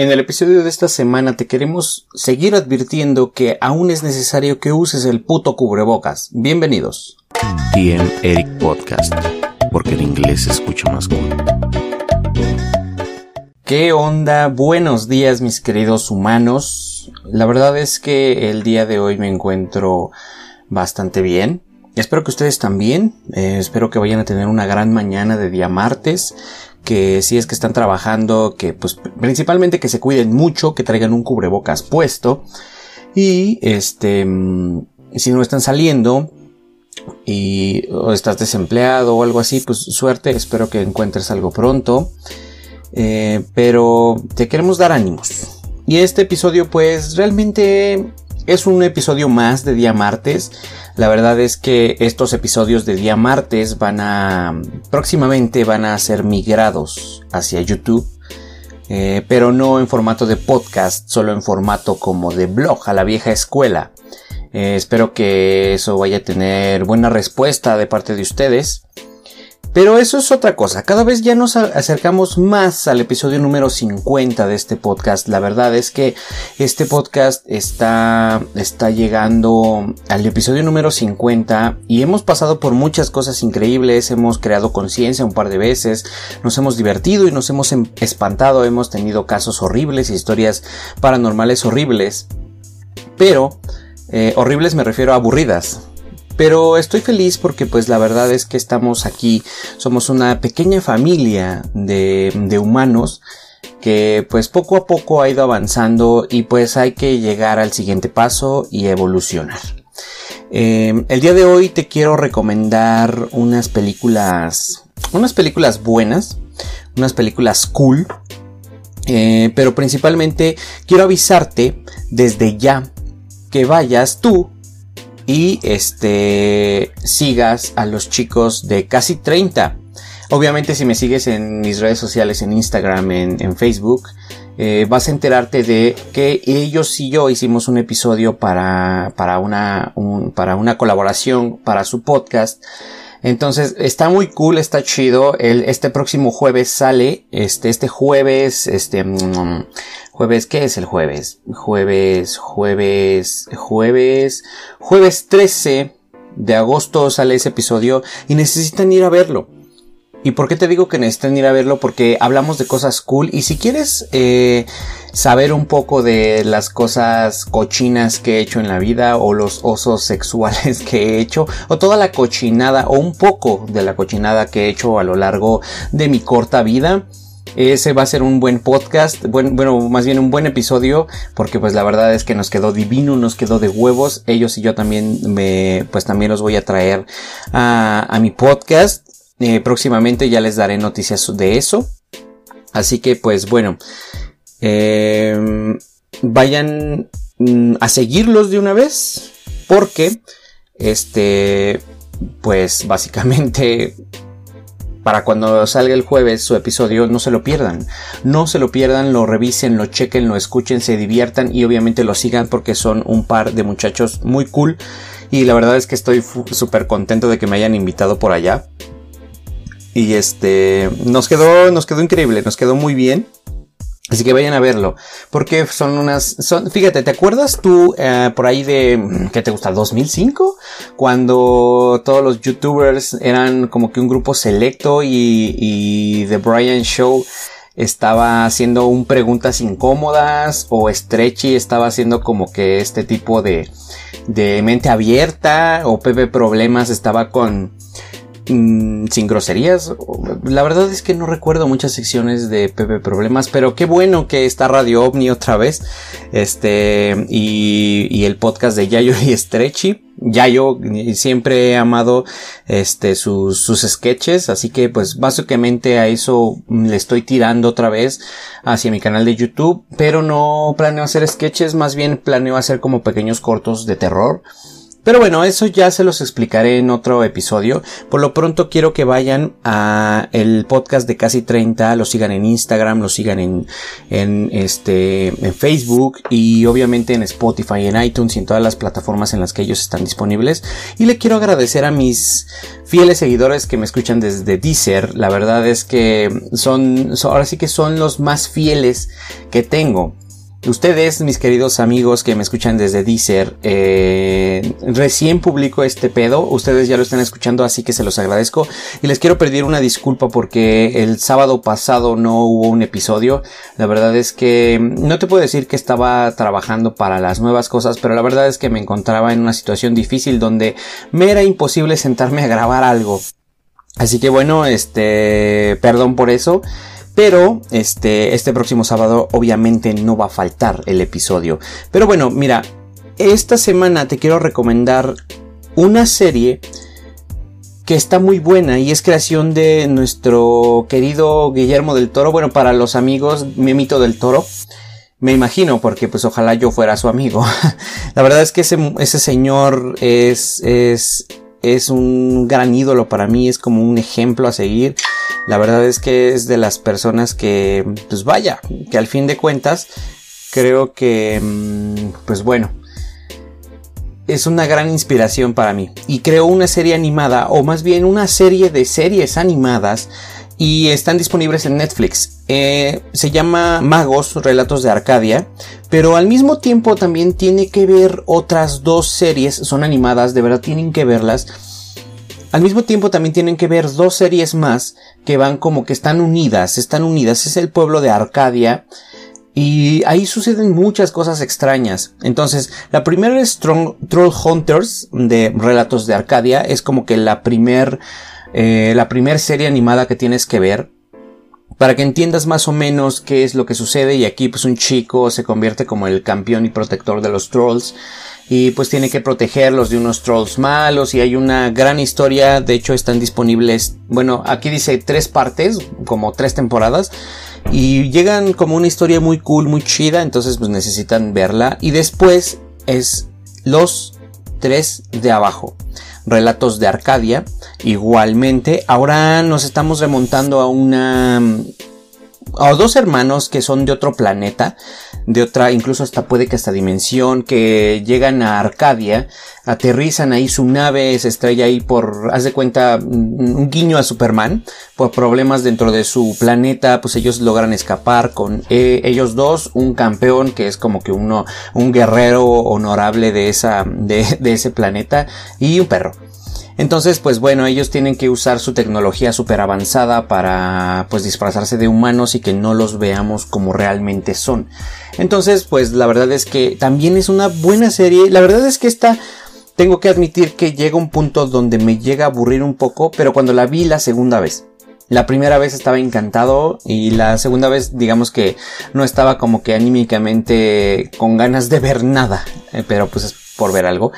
En el episodio de esta semana te queremos seguir advirtiendo que aún es necesario que uses el puto cubrebocas. Bienvenidos. DM Eric Podcast, porque el inglés se escucha más cool. ¿Qué onda? Buenos días mis queridos humanos. La verdad es que el día de hoy me encuentro bastante bien. Espero que ustedes también. Eh, espero que vayan a tener una gran mañana de día martes que si es que están trabajando, que pues principalmente que se cuiden mucho, que traigan un cubrebocas puesto y este mm, si no están saliendo y o estás desempleado o algo así, pues suerte, espero que encuentres algo pronto. Eh, pero te queremos dar ánimos. Y este episodio pues realmente es un episodio más de día martes. La verdad es que estos episodios de día martes van a próximamente van a ser migrados hacia YouTube. Eh, pero no en formato de podcast, solo en formato como de blog a la vieja escuela. Eh, espero que eso vaya a tener buena respuesta de parte de ustedes. Pero eso es otra cosa, cada vez ya nos acercamos más al episodio número 50 de este podcast. La verdad es que este podcast está, está llegando al episodio número 50 y hemos pasado por muchas cosas increíbles, hemos creado conciencia un par de veces, nos hemos divertido y nos hemos em, espantado, hemos tenido casos horribles, historias paranormales horribles. Pero, eh, horribles me refiero a aburridas, pero estoy feliz porque pues la verdad es que estamos aquí, somos una pequeña familia de, humanos que pues poco a poco ha ido avanzando y pues hay que llegar al siguiente paso y evolucionar. Em, el día de hoy te quiero recomendar unas películas, unas películas buenas, unas películas cool, eh, pero principalmente quiero avisarte desde ya que vayas tú y este sigas a los chicos de casi 30. Obviamente si me sigues en mis redes sociales, en Instagram, en, Facebook, eh, vas a enterarte de que ellos y yo hicimos un episodio para, para, una, para una colaboración para su podcast. Entonces está muy cool, está chido. El, este próximo jueves sale, este, este jueves, este, mm, Jueves, ¿qué es el jueves? Jueves, jueves, jueves, jueves 13 de agosto sale ese episodio y necesitan ir a verlo. ¿Y por qué te digo que necesitan ir a verlo? Porque hablamos de cosas cool y si quieres eh, saber un poco de las cosas cochinas que he hecho en la vida o los osos sexuales que he hecho o toda la cochinada o un poco de la cochinada que he hecho a lo largo de mi corta vida, ese va a ser un buen podcast, bueno, más bien un buen episodio, porque pues la verdad es que nos quedó divino, nos quedó de huevos. Ellos y yo también me, pues también los voy a traer a, mi podcast. Eh, próximamente ya les daré noticias de eso. Así que pues bueno, em, vayan mm, a seguirlos de una vez, porque este, pues básicamente para cuando salga el jueves su episodio, no se lo pierdan. No se lo pierdan, lo revisen, lo chequen, lo escuchen, se diviertan y obviamente lo sigan porque son un par de muchachos muy cool. Y la verdad es que estoy súper contento de que me hayan invitado por allá. Y este, nos quedó, nos quedó increíble, nos quedó muy bien. Así que vayan a verlo. Porque son unas... Son, fíjate, ¿te acuerdas tú eh, por ahí de... ¿Qué te gusta? ¿2005? Cuando todos los youtubers eran como que un grupo selecto y, y The Brian Show estaba haciendo un preguntas incómodas o Stretchy estaba haciendo como que este tipo de, de mente abierta o Pepe Problemas estaba con Mm, sin groserías. La verdad es que no recuerdo muchas secciones de Pepe Problemas, pero qué bueno que está Radio OVNI otra vez. Este, y, el podcast de Yayo y Stretchy. Yayo siempre he amado este sus, sus sketches, así que pues básicamente a eso le estoy tirando otra vez hacia mi canal de YouTube, pero no planeo hacer sketches, más bien planeo hacer como pequeños cortos de terror Pero bueno, eso ya se los explicaré en otro episodio. Por lo pronto quiero que vayan a el podcast de casi 30, lo sigan en Instagram, lo sigan en, en este, en Facebook y obviamente en Spotify, en iTunes y en todas las plataformas en las que ellos están disponibles. Y le quiero agradecer a mis fieles seguidores que me escuchan desde Deezer. La verdad es que son, ahora sí que son los más fieles que tengo. Ustedes, mis queridos amigos que me escuchan desde Deezer, eh, recién publico este pedo, ustedes ya lo están escuchando, así que se los agradezco y les quiero pedir una disculpa porque el sábado pasado no hubo un episodio. La verdad es que no te puedo decir que estaba trabajando para las nuevas cosas, pero la verdad es que me encontraba en una situación difícil donde me era imposible sentarme a grabar algo. Así que bueno, este, perdón por eso. Pero este, este próximo sábado obviamente no va a faltar el episodio. Pero bueno, mira, esta semana te quiero recomendar una serie que está muy buena y es creación de nuestro querido Guillermo del Toro. Bueno, para los amigos, Memito del Toro. Me imagino, porque pues ojalá yo fuera su amigo. La verdad es que ese, ese señor es, es, es un gran ídolo para mí, es como un ejemplo a seguir. La verdad es que es de las personas que, pues vaya, que al fin de cuentas, creo que, mm, pues bueno, es una gran inspiración para mí. Y creo una serie animada, o más bien una serie de series animadas, y están disponibles en Netflix. Eh, se llama Magos, Relatos de Arcadia, pero al mismo tiempo también tiene que ver otras dos series, son animadas, de verdad tienen que verlas al mismo tiempo también tienen que ver dos series más que van como que están unidas, están unidas. Es el pueblo de Arcadia y ahí suceden muchas cosas extrañas. Entonces, la primera es Troll Hunters de Relatos de Arcadia. Es como que la primer, eh, la primer serie animada que tienes que ver para que entiendas más o menos qué es lo que sucede y aquí pues un chico se convierte como el campeón y protector de los trolls y pues tiene que protegerlos de unos trolls malos y hay una gran historia, de hecho están disponibles, bueno, aquí dice tres partes, como tres temporadas y llegan como una historia muy cool, muy chida, entonces pues necesitan verla y después es los tres de abajo. Relatos de Arcadia. Igualmente, ahora nos estamos remontando a una a dos hermanos que son de otro planeta, de otra, incluso hasta puede que hasta dimensión, que llegan a Arcadia, aterrizan ahí su nave, se estrella ahí por, haz de cuenta, un guiño a Superman, por problemas dentro de su planeta, pues ellos logran escapar con eh, ellos dos, un campeón que es como que uno, un guerrero honorable de esa, de, de ese planeta y un perro. Entonces, pues bueno, ellos tienen que usar su tecnología súper avanzada para pues disfrazarse de humanos y que no los veamos como realmente son. Entonces, pues la verdad es que también es una buena serie. La verdad es que esta tengo que admitir que llega un punto donde me llega a aburrir un poco, pero cuando la vi la segunda vez. La primera vez estaba encantado y la segunda vez digamos que no estaba como que anímicamente con ganas de ver nada, eh, pero pues por ver algo.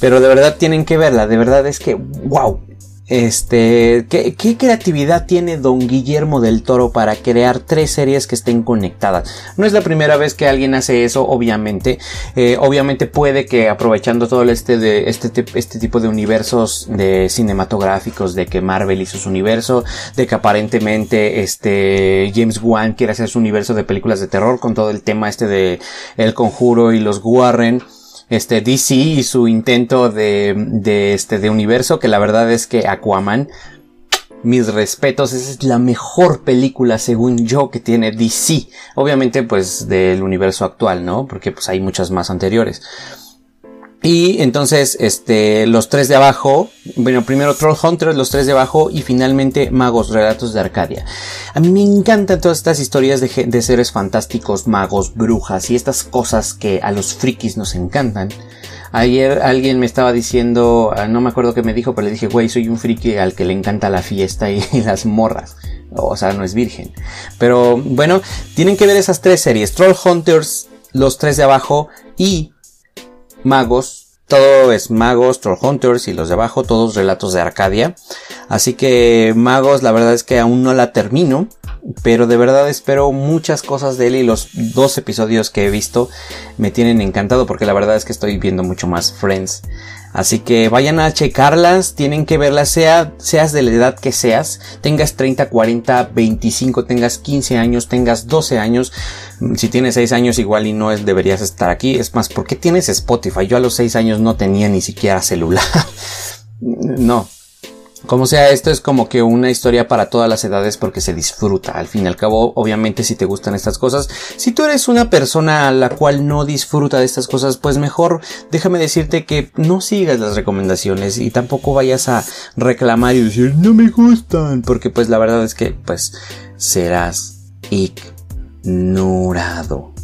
Pero de verdad tienen que verla. De verdad es que, wow. Este, ¿qué, creatividad tiene don Guillermo del Toro para crear tres series que estén conectadas? No es la primera vez que alguien hace eso, obviamente. Eh, obviamente puede que aprovechando todo este, de, este, este tipo de universos de cinematográficos, de que Marvel hizo su universo, de que aparentemente este James Wan quiere hacer su universo de películas de terror con todo el tema este de El Conjuro y los Warren este DC y su intento de, de este de universo que la verdad es que Aquaman mis respetos, es la mejor película según yo que tiene DC. Obviamente pues del universo actual, ¿no? Porque pues hay muchas más anteriores. Y entonces, este, los tres de abajo, bueno, primero Troll Hunters, los tres de abajo y finalmente Magos, Relatos de Arcadia. A mí me encantan todas estas historias de, de seres fantásticos, magos, brujas y estas cosas que a los frikis nos encantan. Ayer alguien me estaba diciendo, ah, no me acuerdo qué me dijo, pero le dije, güey, soy un friki al que le encanta la fiesta y, y las morras. O sea, no es virgen. Pero bueno, tienen que ver esas tres series. Troll Hunters, los tres de abajo y magos, todo es magos, Trollhunters y los de abajo, todos relatos de Arcadia. Así que magos, la verdad es que aún no la termino, pero de verdad espero muchas cosas de él y los dos episodios que he visto me tienen encantado porque la verdad es que estoy viendo mucho más Friends. Así que vayan a checarlas, tienen que verlas, sea, seas de la edad que seas, tengas 30, 40, 25, tengas 15 años, tengas 12 años, si tienes 6 años igual y no es, deberías estar aquí. Es más, ¿por qué tienes Spotify? Yo a los 6 años no tenía ni siquiera celular. no, como sea, esto es como que una historia para todas las edades porque se disfruta. Al fin y al cabo, obviamente, si te gustan estas cosas, si tú eres una persona a la cual no disfruta de estas cosas, pues mejor déjame decirte que no sigas las recomendaciones y tampoco vayas a reclamar y decir no me gustan, porque pues la verdad es que pues serás ignorado.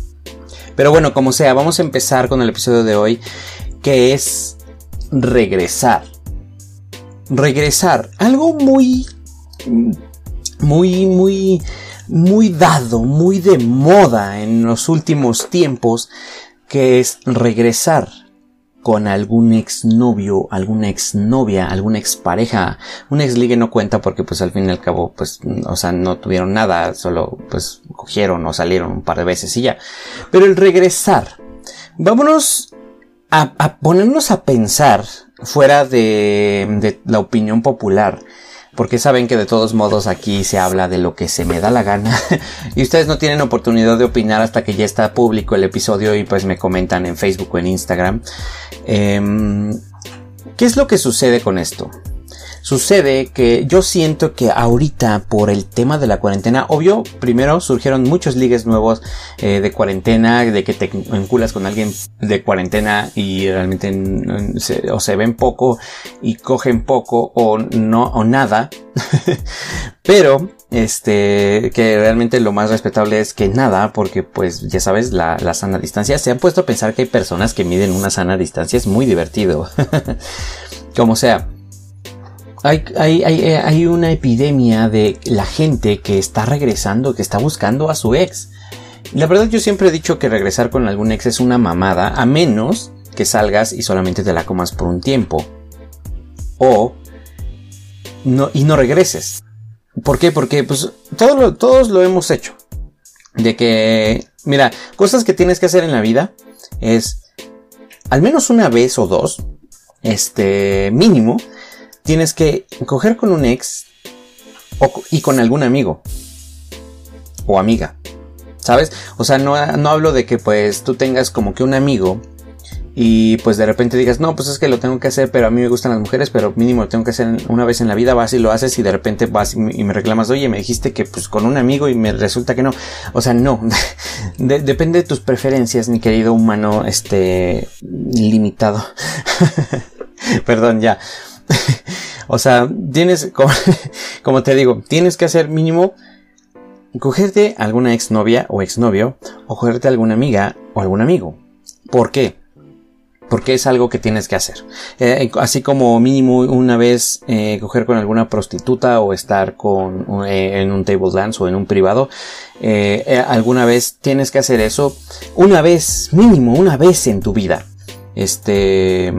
Pero bueno, como sea, vamos a empezar con el episodio de hoy, que es regresar regresar. Algo muy, muy, muy, muy dado, muy de moda en los últimos tiempos, que es regresar con algún exnovio, alguna exnovia, alguna expareja. Un exligue no cuenta porque pues al fin y al cabo pues, o sea, no tuvieron nada, solo pues cogieron o salieron un par de veces y ya. Pero el regresar. Vámonos a, ponernos a pensar fuera de, la opinión popular porque saben que de todos modos aquí se habla de lo que se me da la gana y ustedes no tienen oportunidad de opinar hasta que ya está público el episodio y pues me comentan en Facebook o en Instagram. Eh, ¿Qué es lo que sucede con esto? Sucede que yo siento que ahorita por el tema de la cuarentena, obvio, primero surgieron muchos ligues nuevos eh, de cuarentena, de que te enculas con alguien de cuarentena y realmente se, o se ven poco y cogen poco o no o nada. Pero este que realmente lo más respetable es que nada porque pues ya sabes la, la, sana distancia. Se han puesto a pensar que hay personas que miden una sana distancia es muy divertido. Como sea eh, hay, una epidemia de la gente que está regresando, que está buscando a su ex. La verdad yo siempre he dicho que regresar con algún ex es una mamada, a menos que salgas y solamente te la comas por un tiempo. O no, y no regreses. ¿Por qué? Porque pues todo todos lo hemos hecho. De que, mira, cosas que tienes que hacer en la vida es al menos una vez o dos, este mínimo, tienes que coger con un ex y con algún amigo o amiga. ¿Sabes? O sea, no, no hablo de que pues tú tengas como que un amigo y pues de repente digas, no, pues es que lo tengo que hacer, pero a mí me gustan las mujeres, pero mínimo lo tengo que hacer una vez en la vida, vas y lo haces y de repente vas y me reclamas, oye, me dijiste que pues con un amigo y me resulta que no. O sea, no, depende de tus preferencias, mi querido humano, este, limitado. Perdón, ya. o sea, tienes, como, te digo, tienes que hacer mínimo cogerte alguna exnovia o exnovio o cogerte alguna amiga o algún amigo. ¿Por qué? Porque es algo que tienes que hacer. Eh, así como mínimo una vez eh, coger con alguna prostituta o estar con eh, en un table dance o en un privado, alguna vez tienes que hacer eso una vez, mínimo una vez en tu vida. Este,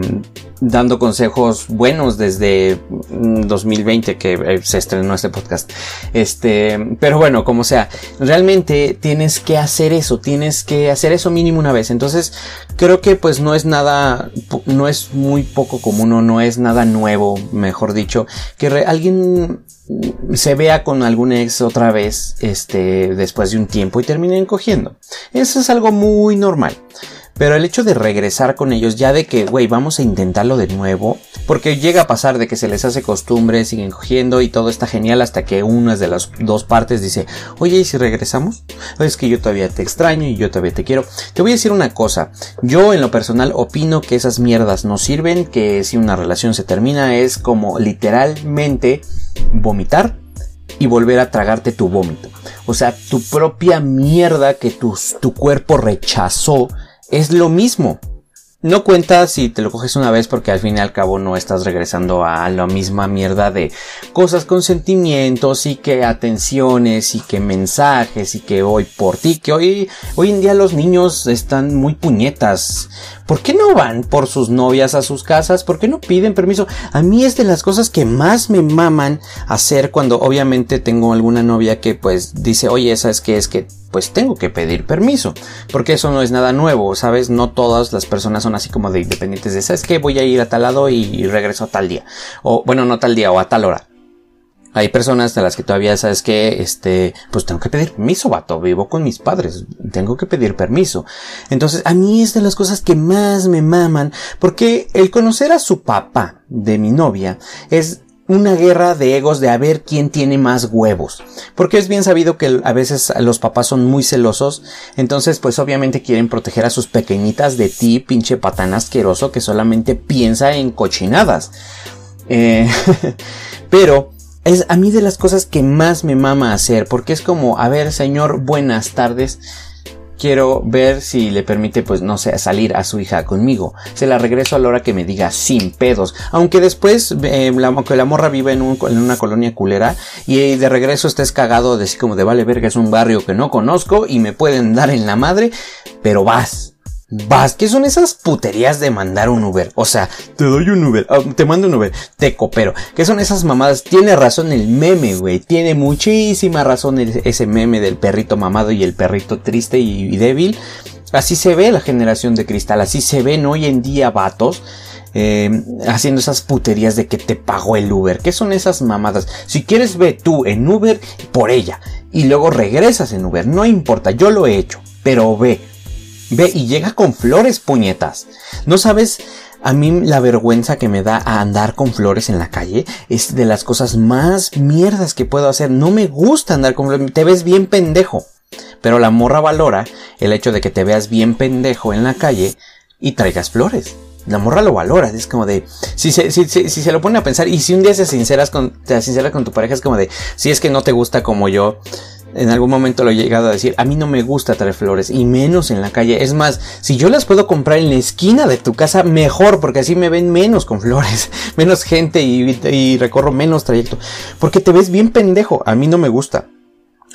dando consejos buenos desde 2020 mm, que eh, se estrenó este podcast. Este, pero bueno, como sea, realmente tienes que hacer eso, tienes que hacer eso mínimo una vez. Entonces, creo que pues no es nada, no es muy poco común o no es nada nuevo, mejor dicho, que alguien se vea con algún ex otra vez, este, después de un tiempo y terminen cogiendo. Eso es algo muy normal. Pero el hecho de regresar con ellos, ya de que, güey, vamos a intentarlo de nuevo, porque llega a pasar de que se les hace costumbre, siguen cogiendo y todo está genial hasta que una de las dos partes dice, oye, ¿y si regresamos? Es que yo todavía te extraño y yo todavía te quiero. Te voy a decir una cosa, yo en lo personal opino que esas mierdas no sirven, que si una relación se termina es como literalmente vomitar y volver a tragarte tu vómito. O sea, tu propia mierda que tu, tu cuerpo rechazó es lo mismo. No cuenta si te lo coges una vez porque al fin y al cabo no estás regresando a la misma mierda de cosas con sentimientos y que atenciones y que mensajes y que hoy por ti, que hoy, hoy en día los niños están muy puñetas. ¿Por qué no van por sus novias a sus casas? ¿Por qué no piden permiso? A mí es de las cosas que más me maman hacer cuando obviamente tengo alguna novia que pues dice, oye, ¿sabes qué? Es que pues tengo que pedir permiso. Porque eso no es nada nuevo, ¿sabes? No todas las personas son así como de independientes de, ¿sabes qué? Voy a ir a tal lado y regreso a tal día. O bueno, no tal día o a tal hora. Hay personas de las que todavía sabes que, este, pues tengo que pedir permiso, vato. Vivo con mis padres. Tengo que pedir permiso. Entonces, a mí es de las cosas que más me maman. Porque el conocer a su papá de mi novia es una guerra de egos de a ver quién tiene más huevos. Porque es bien sabido que a veces los papás son muy celosos. Entonces, pues obviamente quieren proteger a sus pequeñitas de ti, pinche patán asqueroso que solamente piensa en cochinadas. Eh, pero es a mí de las cosas que más me mama hacer, porque es como, a ver, señor, buenas tardes. Quiero ver si le permite, pues, no sé, salir a su hija conmigo. Se la regreso a la hora que me diga sin pedos. Aunque después, eh, la, aunque la morra vive en, en, una colonia culera y de regreso estés cagado de así como de vale verga, es un barrio que no conozco y me pueden dar en la madre, pero vas Vas, ¿qué son esas puterías de mandar un Uber? O sea, te doy un Uber, ah, te mando un Uber, te coopero. ¿Qué son esas mamadas? Tiene razón el meme, güey. Tiene muchísima razón ese meme del perrito mamado y el perrito triste y, débil. Así se ve la generación de cristal, así se ven hoy en día vatos. Eh, haciendo esas puterías de que te pagó el Uber. ¿Qué son esas mamadas? Si quieres ve tú en Uber por ella y luego regresas en Uber, no importa, yo lo he hecho, pero ve, Ve y llega con flores, puñetas. ¿No sabes? A mí la vergüenza que me da a andar con flores en la calle es de las cosas más mierdas que puedo hacer. No me gusta andar con flores. Te ves bien pendejo. Pero la morra valora el hecho de que te veas bien pendejo en la calle y traigas flores. La morra lo valora, es como de, si se, si, si, se lo pone a pensar, y si un día se sinceras con, te sinceras con tu pareja, es como de, si es que no te gusta como yo, en algún momento lo he llegado a decir, a mí no me gusta traer flores y menos en la calle. Es más, si yo las puedo comprar en la esquina de tu casa, mejor, porque así me ven menos con flores, menos gente y, recorro menos trayecto. Porque te ves bien pendejo, a mí no me gusta.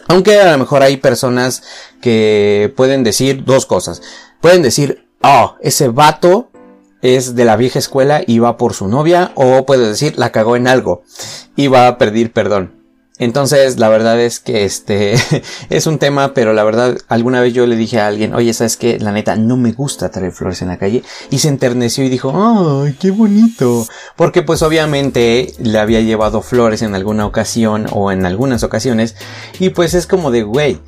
Aunque a lo mejor hay personas que pueden decir dos cosas. Pueden decir, oh, ese vato es de la vieja escuela y va por su novia, o puede decir, la cagó en algo y va a pedir perdón. Entonces, la verdad es que este es un tema, pero la verdad, alguna vez yo le dije a alguien, oye, ¿sabes qué? La neta, no me gusta traer flores en la calle. Y se enterneció y dijo, ¡ay, qué bonito! Porque pues obviamente le había llevado flores en alguna ocasión o en algunas ocasiones. Y pues es como de, güey,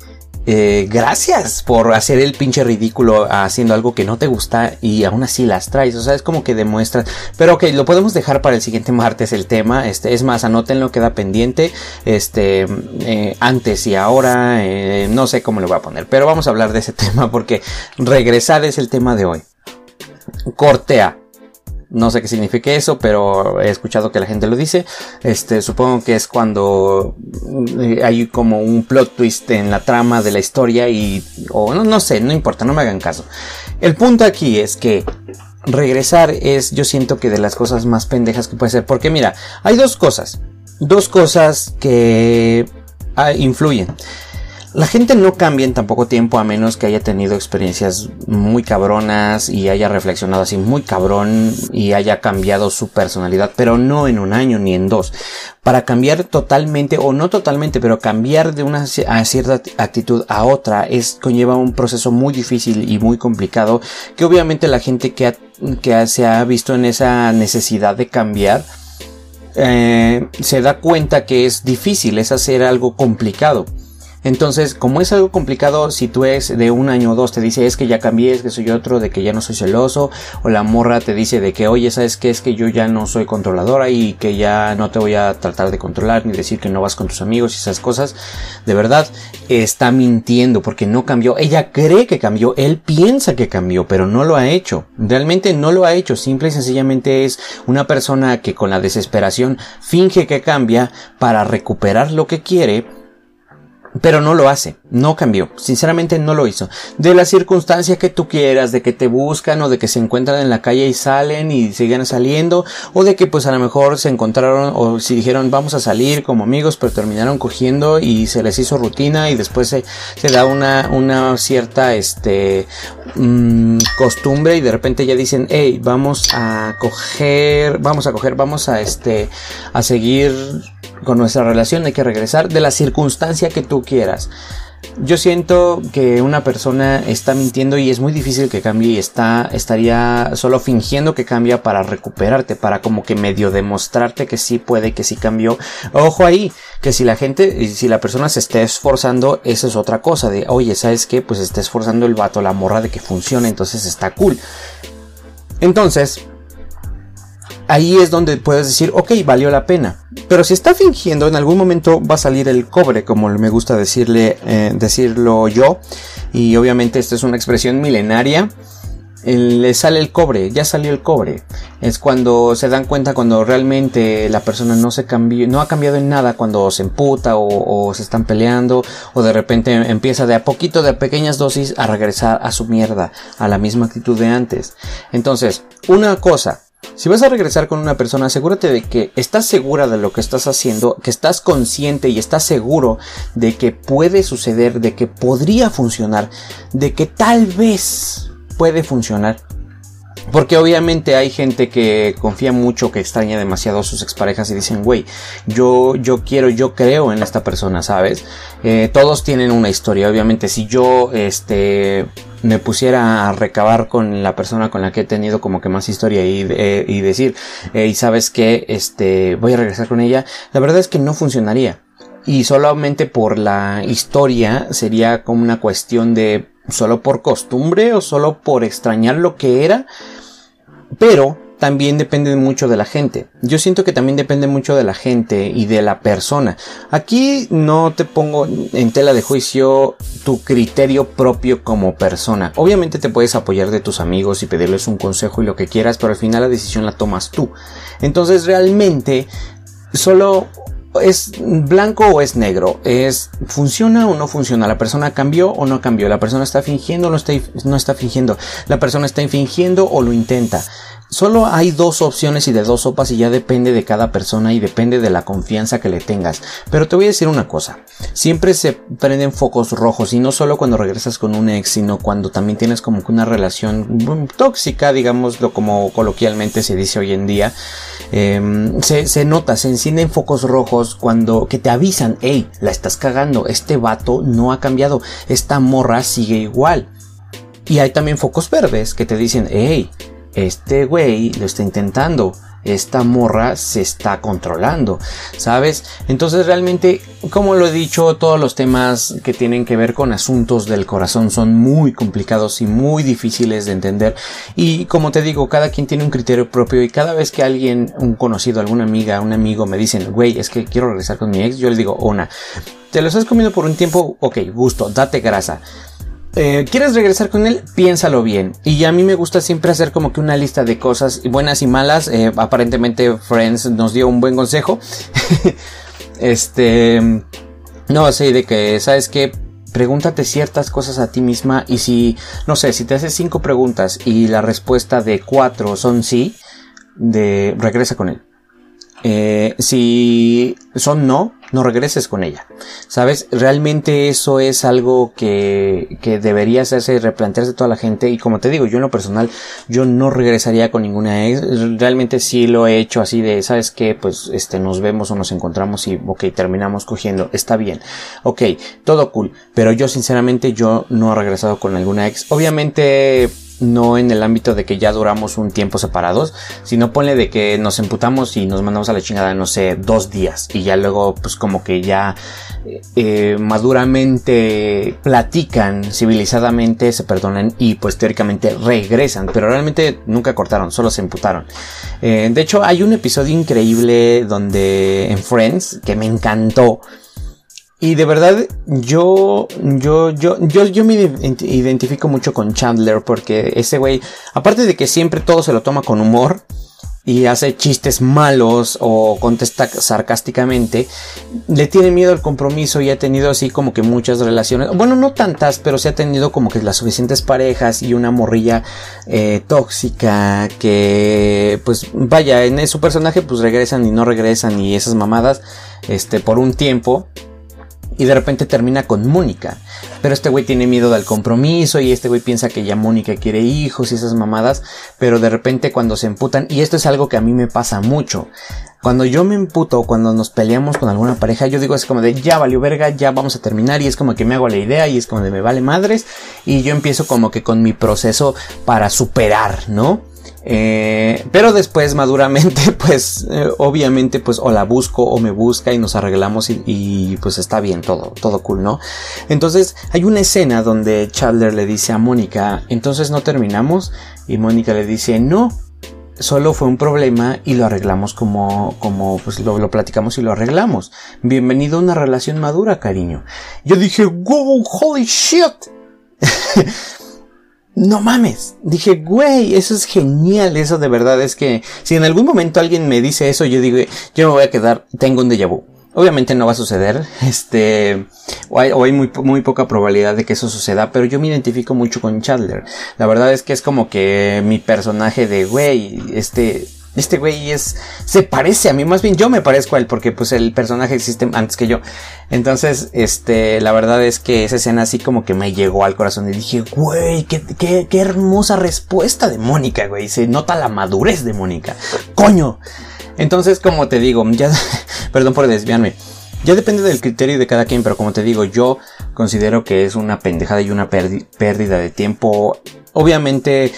eh, gracias por hacer el pinche ridículo haciendo algo que no te gusta y aún así las traes. O sea, es como que demuestras. Pero ok, lo podemos dejar para el siguiente martes el tema. Este, es más, anótenlo, queda pendiente. Este, eh, antes y ahora. Eh, no sé cómo lo voy a poner. Pero vamos a hablar de ese tema porque regresar es el tema de hoy. Cortea. No sé qué significa eso, pero he escuchado que la gente lo dice. Este, supongo que es cuando eh, hay como un plot twist en la trama de la historia y, o no, no sé, no importa, no me hagan caso. El punto aquí es que regresar es, yo siento que de las cosas más pendejas que puede ser, porque mira, hay dos cosas, dos cosas que ah, influyen. La gente no cambia en tan poco tiempo a menos que haya tenido experiencias muy cabronas y haya reflexionado así muy cabrón y haya cambiado su personalidad, pero no en un año ni en dos. Para cambiar totalmente o no totalmente, pero cambiar de una cierta actitud a otra es conlleva un proceso muy difícil y muy complicado que obviamente la gente que, que se ha visto en esa necesidad de cambiar eh, se da cuenta que es difícil, es hacer algo complicado. Entonces, como es algo complicado, si tú es de un año o dos, te dice es que ya cambié, es que soy otro, de que ya no soy celoso, o la morra te dice de que, oye, ¿sabes qué? Es que yo ya no soy controladora y que ya no te voy a tratar de controlar ni decir que no vas con tus amigos y esas cosas. De verdad, está mintiendo porque no cambió. Ella cree que cambió, él piensa que cambió, pero no lo ha hecho. Realmente no lo ha hecho. Simple y sencillamente es una persona que con la desesperación finge que cambia para recuperar lo que quiere pero no lo hace, no cambió, sinceramente no lo hizo. De la circunstancia que tú quieras, de que te buscan o de que se encuentran en la calle y salen y siguen saliendo, o de que pues a lo mejor se encontraron o si dijeron vamos a salir como amigos, pero terminaron cogiendo y se les hizo rutina y después se, da una, una cierta este mmm, costumbre y de repente ya dicen, hey, vamos a coger, vamos a coger, vamos a este, a seguir con nuestra relación, hay que regresar de la circunstancia que tú quieras. yo siento que una persona está mintiendo y es muy difícil que cambie y está, estaría solo fingiendo que cambia para recuperarte, para como que medio demostrarte que sí puede, que sí cambió. Ojo ahí, que si la gente, si la persona se está esforzando, eso es otra cosa de, oye, ¿sabes qué? Pues está esforzando el vato, la morra de que funcione, entonces está cool. Entonces, ahí es donde puedes decir, ok, valió la pena. Pero si está fingiendo, en algún momento va a salir el cobre, como me gusta decirle, eh, decirlo yo. Y obviamente esta es una expresión milenaria. Le sale el cobre, ya salió el cobre. Es cuando se dan cuenta cuando realmente la persona no se cambió, no ha cambiado en nada cuando se emputa o, o se están peleando o de repente empieza de a poquito, de pequeñas dosis a regresar a su mierda, a la misma actitud de antes. Entonces, una cosa, si vas a regresar con una persona, asegúrate de que estás segura de lo que estás haciendo, que estás consciente y estás seguro de que puede suceder, de que podría funcionar, de que tal vez puede funcionar. Porque obviamente hay gente que confía mucho, que extraña demasiado a sus exparejas y dicen, güey, yo, yo quiero, yo creo en esta persona, ¿sabes? Eh, todos tienen una historia, obviamente. Si yo, este, me pusiera a recabar con la persona con la que he tenido como que más historia y, eh, decir, y sabes que, este, voy a regresar con ella, la verdad es que no funcionaría. Y solamente por la historia sería como una cuestión de solo por costumbre o solo por extrañar lo que era. Pero también depende mucho de la gente. Yo siento que también depende mucho de la gente y de la persona. Aquí no te pongo en tela de juicio tu criterio propio como persona. Obviamente te puedes apoyar de tus amigos y pedirles un consejo y lo que quieras, pero al final la decisión la tomas tú. Entonces realmente solo es blanco o es negro, es funciona o no funciona, la persona cambió o no cambió, la persona está fingiendo o no está, no está fingiendo, la persona está fingiendo o lo intenta. Solo hay dos opciones y de dos sopas y ya depende de cada persona y depende de la confianza que le tengas. Pero te voy a decir una cosa, siempre se prenden focos rojos y no solo cuando regresas con un ex, sino cuando también tienes como que una relación tóxica, digámoslo como coloquialmente se dice hoy en día. Se, se, nota, se encienden focos rojos cuando que te avisan, hey, la estás cagando, este vato no ha cambiado, esta morra sigue igual. Y hay también focos verdes que te dicen, hey, este güey lo está intentando, esta morra se está controlando, ¿sabes? Entonces realmente, como lo he dicho, todos los temas que tienen que ver con asuntos del corazón son muy complicados y muy difíciles de entender. Y como te digo, cada quien tiene un criterio propio y cada vez que alguien, un conocido, alguna amiga, un amigo me dicen, güey, es que quiero regresar con mi ex, yo le digo, una, te lo estás comiendo por un tiempo, ok, gusto, date grasa. Eh, ¿Quieres regresar con él? Piénsalo bien. Y a mí me gusta siempre hacer como que una lista de cosas buenas y malas. Eh, aparentemente Friends nos dio un buen consejo. este... No, sé, de que, ¿sabes qué? Pregúntate ciertas cosas a ti misma y si, no sé, si te haces cinco preguntas y la respuesta de cuatro son sí, de regresa con él. Eh, si son no, no regreses con ella. ¿Sabes? Realmente eso es algo que, que debería hacerse replantearse toda la gente. Y como te digo, yo en lo personal, yo no regresaría con ninguna ex. Realmente sí lo he hecho así de, ¿sabes qué? Pues este, nos vemos o nos encontramos y, ok, terminamos cogiendo. Está bien. Ok, todo cool. Pero yo sinceramente, yo no he regresado con alguna ex. Obviamente, no en el ámbito de que ya duramos un tiempo separados, sino ponle de que nos emputamos y nos mandamos a la chingada, no sé, dos días y ya luego pues como que ya eh, maduramente platican, civilizadamente se perdonan y pues teóricamente regresan, pero realmente nunca cortaron, solo se emputaron. Eh, de hecho hay un episodio increíble donde en Friends que me encantó y de verdad, yo, yo, yo, yo, yo me identifico mucho con Chandler porque ese güey, aparte de que siempre todo se lo toma con humor y hace chistes malos o contesta sarcásticamente, le tiene miedo al compromiso y ha tenido así como que muchas relaciones, bueno, no tantas, pero se ha tenido como que las suficientes parejas y una morrilla eh, tóxica que, pues, vaya, en su personaje pues regresan y no regresan y esas mamadas, este, por un tiempo y de repente termina con Mónica. Pero este güey tiene miedo del compromiso y este güey piensa que ya Mónica quiere hijos y esas mamadas, pero de repente cuando se emputan, y esto es algo que a mí me pasa mucho, cuando yo me emputo, cuando nos peleamos con alguna pareja, yo digo es como de ya valió verga, ya vamos a terminar y es como que me hago la idea y es como de me vale madres y yo empiezo como que con mi proceso para superar, ¿no? Eh, pero después maduramente pues eh, obviamente pues o la busco o me busca y nos arreglamos y, pues está bien todo, todo cool, ¿no? Entonces hay una escena donde Chandler le dice a Mónica, entonces no terminamos y Mónica le dice no solo fue un problema y lo arreglamos como, como, pues lo, lo, platicamos y lo arreglamos. Bienvenido a una relación madura, cariño. Yo dije, wow, holy shit. no mames. Dije, güey, eso es genial. Eso de verdad es que si en algún momento alguien me dice eso, yo digo, yo me voy a quedar, tengo un déjà vu. Obviamente no va a suceder, este, o hay, muy, muy, poca probabilidad de que eso suceda, pero yo me identifico mucho con Chandler. La verdad es que es como que mi personaje de, güey, este, este güey es, se parece a mí, más bien yo me parezco a él, porque pues el personaje existe antes que yo. Entonces, este, la verdad es que esa escena así como que me llegó al corazón y dije, güey, qué, qué, qué hermosa respuesta de Mónica, güey, se nota la madurez de Mónica. Coño. Entonces, como te digo, ya, perdón por desviarme. Ya depende del criterio de cada quien, pero como te digo, yo considero que es una pendejada y una pérdida de tiempo obviamente,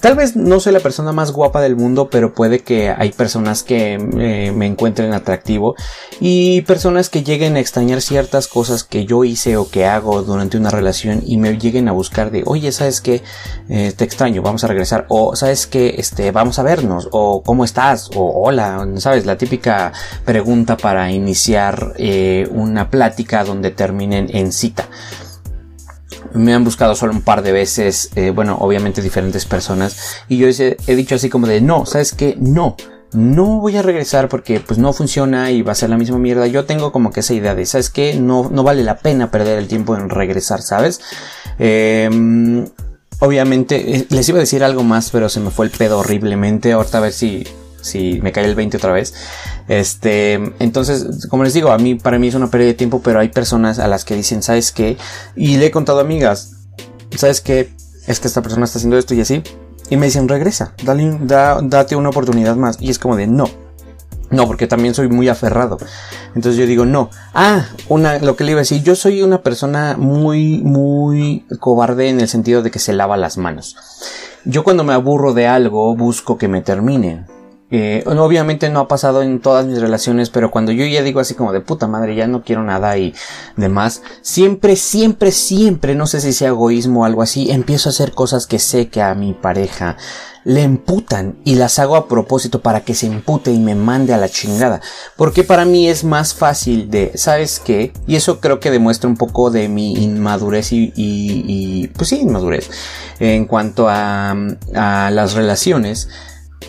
tal vez no soy la persona más guapa del mundo, pero puede que hay personas que eh, me encuentren atractivo y personas que lleguen a extrañar ciertas cosas que yo hice o que hago durante una relación y me lleguen a buscar de, oye, ¿sabes qué? Eh, te extraño, vamos a regresar. O, ¿sabes qué? Este, vamos a vernos. O, ¿cómo estás? O, hola, ¿sabes? La típica pregunta para iniciar eh, una plática donde terminen en cita me han buscado solo un par de veces, eh, bueno, obviamente diferentes personas, y yo he dicho así como de, no, ¿sabes qué? No, no voy a regresar porque pues no funciona y va a ser la misma mierda. Yo tengo como que esa idea de, ¿sabes qué? No, no vale la pena perder el tiempo en regresar, ¿sabes? Eh, obviamente, eh, les iba a decir algo más, pero se me fue el pedo horriblemente. Ahorita a ver si si me cae el 20 otra vez. Este, entonces, como les digo, a mí, para mí es una pérdida de tiempo, pero hay personas a las que dicen, ¿sabes qué? Y le he contado a amigas, ¿sabes qué? Es que esta persona está haciendo esto y así. Y me dicen, regresa, dale, date una oportunidad más. Y es como de, no. No, porque también soy muy aferrado. Entonces yo digo, no. Ah, una, lo que le iba a decir, yo soy una persona muy, muy cobarde en el sentido de que se lava las manos. Yo cuando me aburro de algo busco que me termine eh, obviamente no ha pasado en todas mis relaciones, pero cuando yo ya digo así como de puta madre, ya no quiero nada y demás, siempre, siempre, siempre, no sé si sea egoísmo o algo así, empiezo a hacer cosas que sé que a mi pareja le emputan y las hago a propósito para que se impute y me mande a la chingada. Porque para mí es más fácil de, ¿sabes qué? Y eso creo que demuestra un poco de mi inmadurez y, y, y pues sí, inmadurez en cuanto a, a las relaciones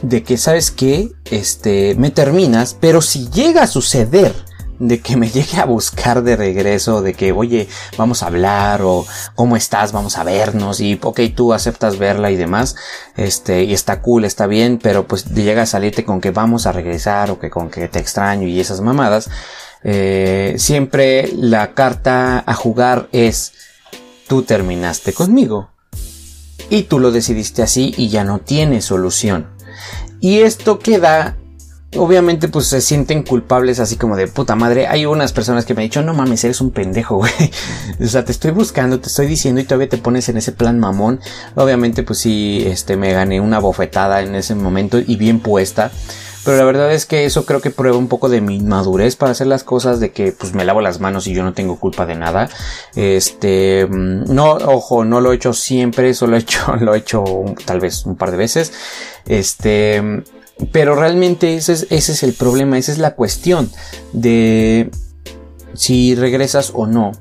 de que, ¿sabes qué? Este, me terminas, pero si llega a suceder de que me llegue a buscar de regreso, de que, oye, vamos a hablar o cómo estás, vamos a vernos y, ok, tú aceptas verla y demás, este, y está cool, está bien, pero pues llega a salirte con que vamos a regresar o que con que te extraño y esas mamadas, eh, siempre la carta a jugar es, tú terminaste conmigo y tú lo decidiste así y ya no tiene solución. Y esto queda obviamente pues se sienten culpables así como de puta madre. Hay unas personas que me han dicho, no mames, eres un pendejo, güey. o sea, te estoy buscando, te estoy diciendo y todavía te pones en ese plan mamón. Obviamente pues sí, este, me gané una bofetada en ese momento y bien puesta. Pero la verdad es que eso creo que prueba un poco de mi madurez para hacer las cosas, de que pues me lavo las manos y yo no tengo culpa de nada. Este, mm, no, ojo, no lo he hecho siempre, solo he hecho, lo he hecho tal vez un par de veces. Este, pero realmente ese es, ese es el problema, esa es la cuestión de si regresas o no.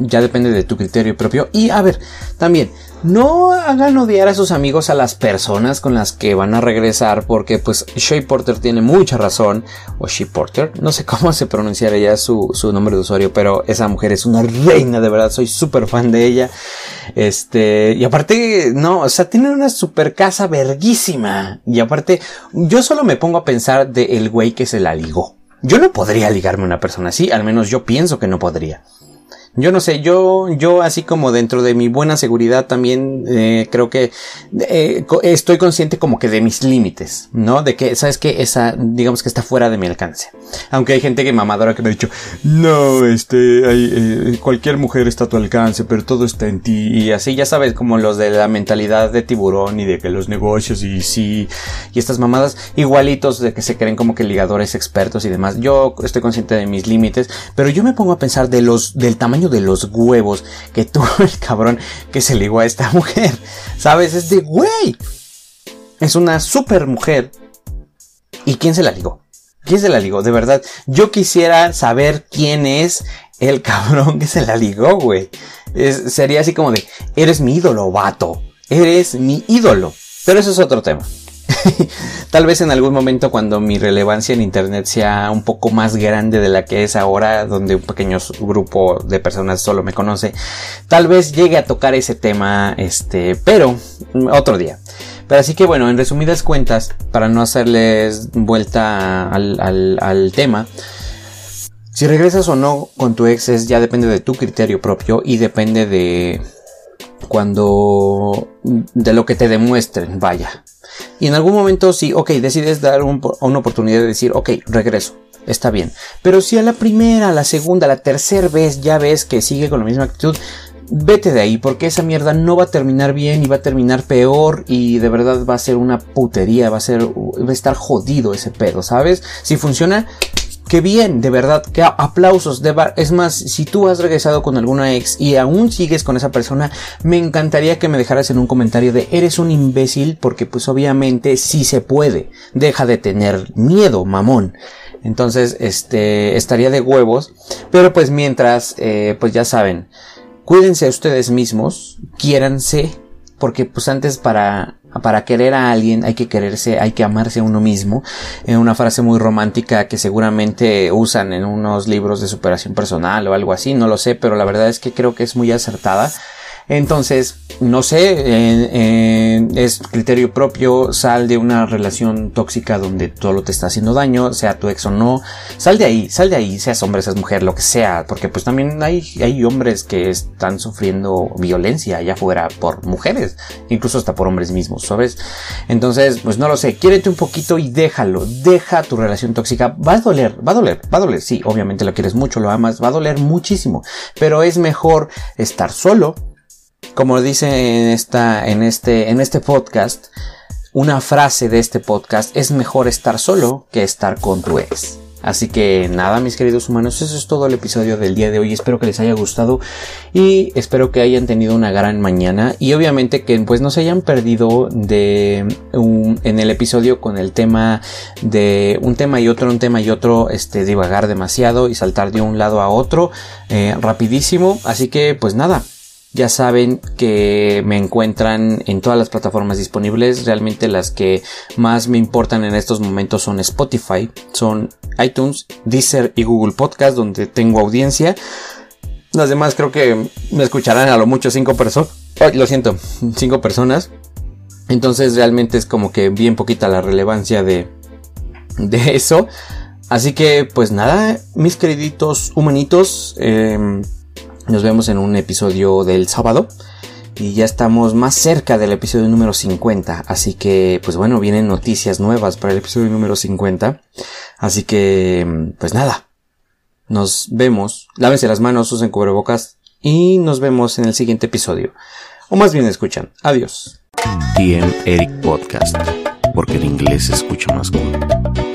Ya depende de tu criterio propio. Y a ver, también, no hagan odiar a sus amigos a las personas con las que van a regresar porque pues Shea Porter tiene mucha razón o Shea Porter, no sé cómo se pronunciaría su, su nombre de usuario, pero esa mujer es una reina, de verdad, soy súper fan de ella. Este, y aparte, no, o sea, tiene una super casa verguísima. Y aparte, yo solo me pongo a pensar de güey que se la ligó. Yo no podría ligarme a una persona así, al menos yo pienso que no podría. Yo no sé, yo, yo así como dentro de mi buena seguridad también eh, creo que eh, estoy consciente como que de mis límites, ¿no? De que, ¿sabes qué? Esa, digamos que está fuera de mi alcance. Aunque hay gente que mamadora que me ha dicho, no, este, hay, eh, cualquier mujer está a tu alcance, pero todo está en ti. Y así, ya sabes, como los de la mentalidad de tiburón y de que los negocios y sí, y estas mamadas igualitos de que se creen como que ligadores expertos y demás. Yo estoy consciente de mis límites, pero yo me pongo a pensar de los, del tamaño de los huevos que tuvo el cabrón que se ligó a esta mujer. ¿Sabes? Es de, güey. Es una super mujer. ¿Y quién se la ligó? ¿Quién se la ligó? De verdad, yo quisiera saber quién es el cabrón que se la ligó, güey. sería así como de, eres mi ídolo, vato. Eres mi ídolo. Pero eso es otro tema. Tal vez en algún momento cuando mi relevancia en Internet sea un poco más grande de la que es ahora, donde un pequeño grupo de personas solo me conoce, tal vez llegue a tocar ese tema, este, pero otro día. Pero así que bueno, en resumidas cuentas, para no hacerles vuelta al, al tema, si regresas o no con tu ex es ya depende de tu criterio propio y depende de cuando de lo que te demuestren, vaya. Y en algún momento sí, ok, decides dar una oportunidad de decir, ok, regreso. Está bien. Pero si a la primera, la segunda, la tercera vez ya ves que sigue con la misma actitud, vete de ahí porque esa mierda no va a terminar bien y va a terminar peor y de verdad va a ser una putería, va a ser, va a estar jodido ese pedo, ¿sabes? Si funciona, Qué bien, de verdad, que aplausos. De es más, si tú has regresado con alguna ex y aún sigues con esa persona, me encantaría que me dejaras en un comentario de eres un imbécil porque pues obviamente sí se puede. Deja de tener miedo, mamón. Entonces, este, estaría de huevos. Pero pues mientras, eh, pues ya saben, cuídense ustedes mismos, quiéranse, porque pues antes para para querer a alguien hay que quererse, hay que amarse a uno mismo. En una frase muy romántica que seguramente usan en unos libros de superación personal o algo así, no lo sé, pero la verdad es que creo que es muy acertada. Entonces, no sé, es criterio propio, sal de una relación tóxica donde todo te está haciendo daño, sea tu ex o no, sal de ahí, sal de ahí, seas hombre, seas mujer, lo que sea, porque pues también hay, hay hombres que están sufriendo violencia allá afuera por mujeres, incluso hasta por hombres mismos, ¿sabes? Entonces, pues no lo sé, quiérete un poquito y déjalo, deja tu relación tóxica, va a doler, va a doler, va a doler, sí, obviamente lo quieres mucho, lo amas, va a doler muchísimo, pero es mejor estar solo, como dice en esta, en este, en este podcast, una frase de este podcast es mejor estar solo que estar con tu ex. Así que nada, mis queridos humanos, eso es todo el episodio del día de hoy. Espero que les haya gustado y espero que hayan tenido una gran mañana y obviamente que pues no se hayan perdido de un, en el episodio con el tema de un tema y otro, un tema y otro, este divagar demasiado y saltar de un lado a otro eh, rapidísimo. Así que pues nada, ya saben que me encuentran en todas las plataformas disponibles. Realmente las que más me importan en estos momentos son Spotify, son iTunes, Deezer y Google Podcast, donde tengo audiencia. Las demás creo que me escucharán a lo mucho cinco personas. lo siento, cinco personas. Entonces realmente es como que bien poquita la relevancia de, de eso. Así que pues nada, mis queriditos humanitos. Eh, nos vemos en un episodio del sábado. Y ya estamos más cerca del episodio número 50. Así que, pues bueno, vienen noticias nuevas para el episodio número 50. Así que, pues nada. Nos vemos. Lávense las manos, usen cubrebocas. Y nos vemos en el siguiente episodio. O más bien escuchan. Adiós. TM Eric Podcast. Porque el inglés se escucha más cool.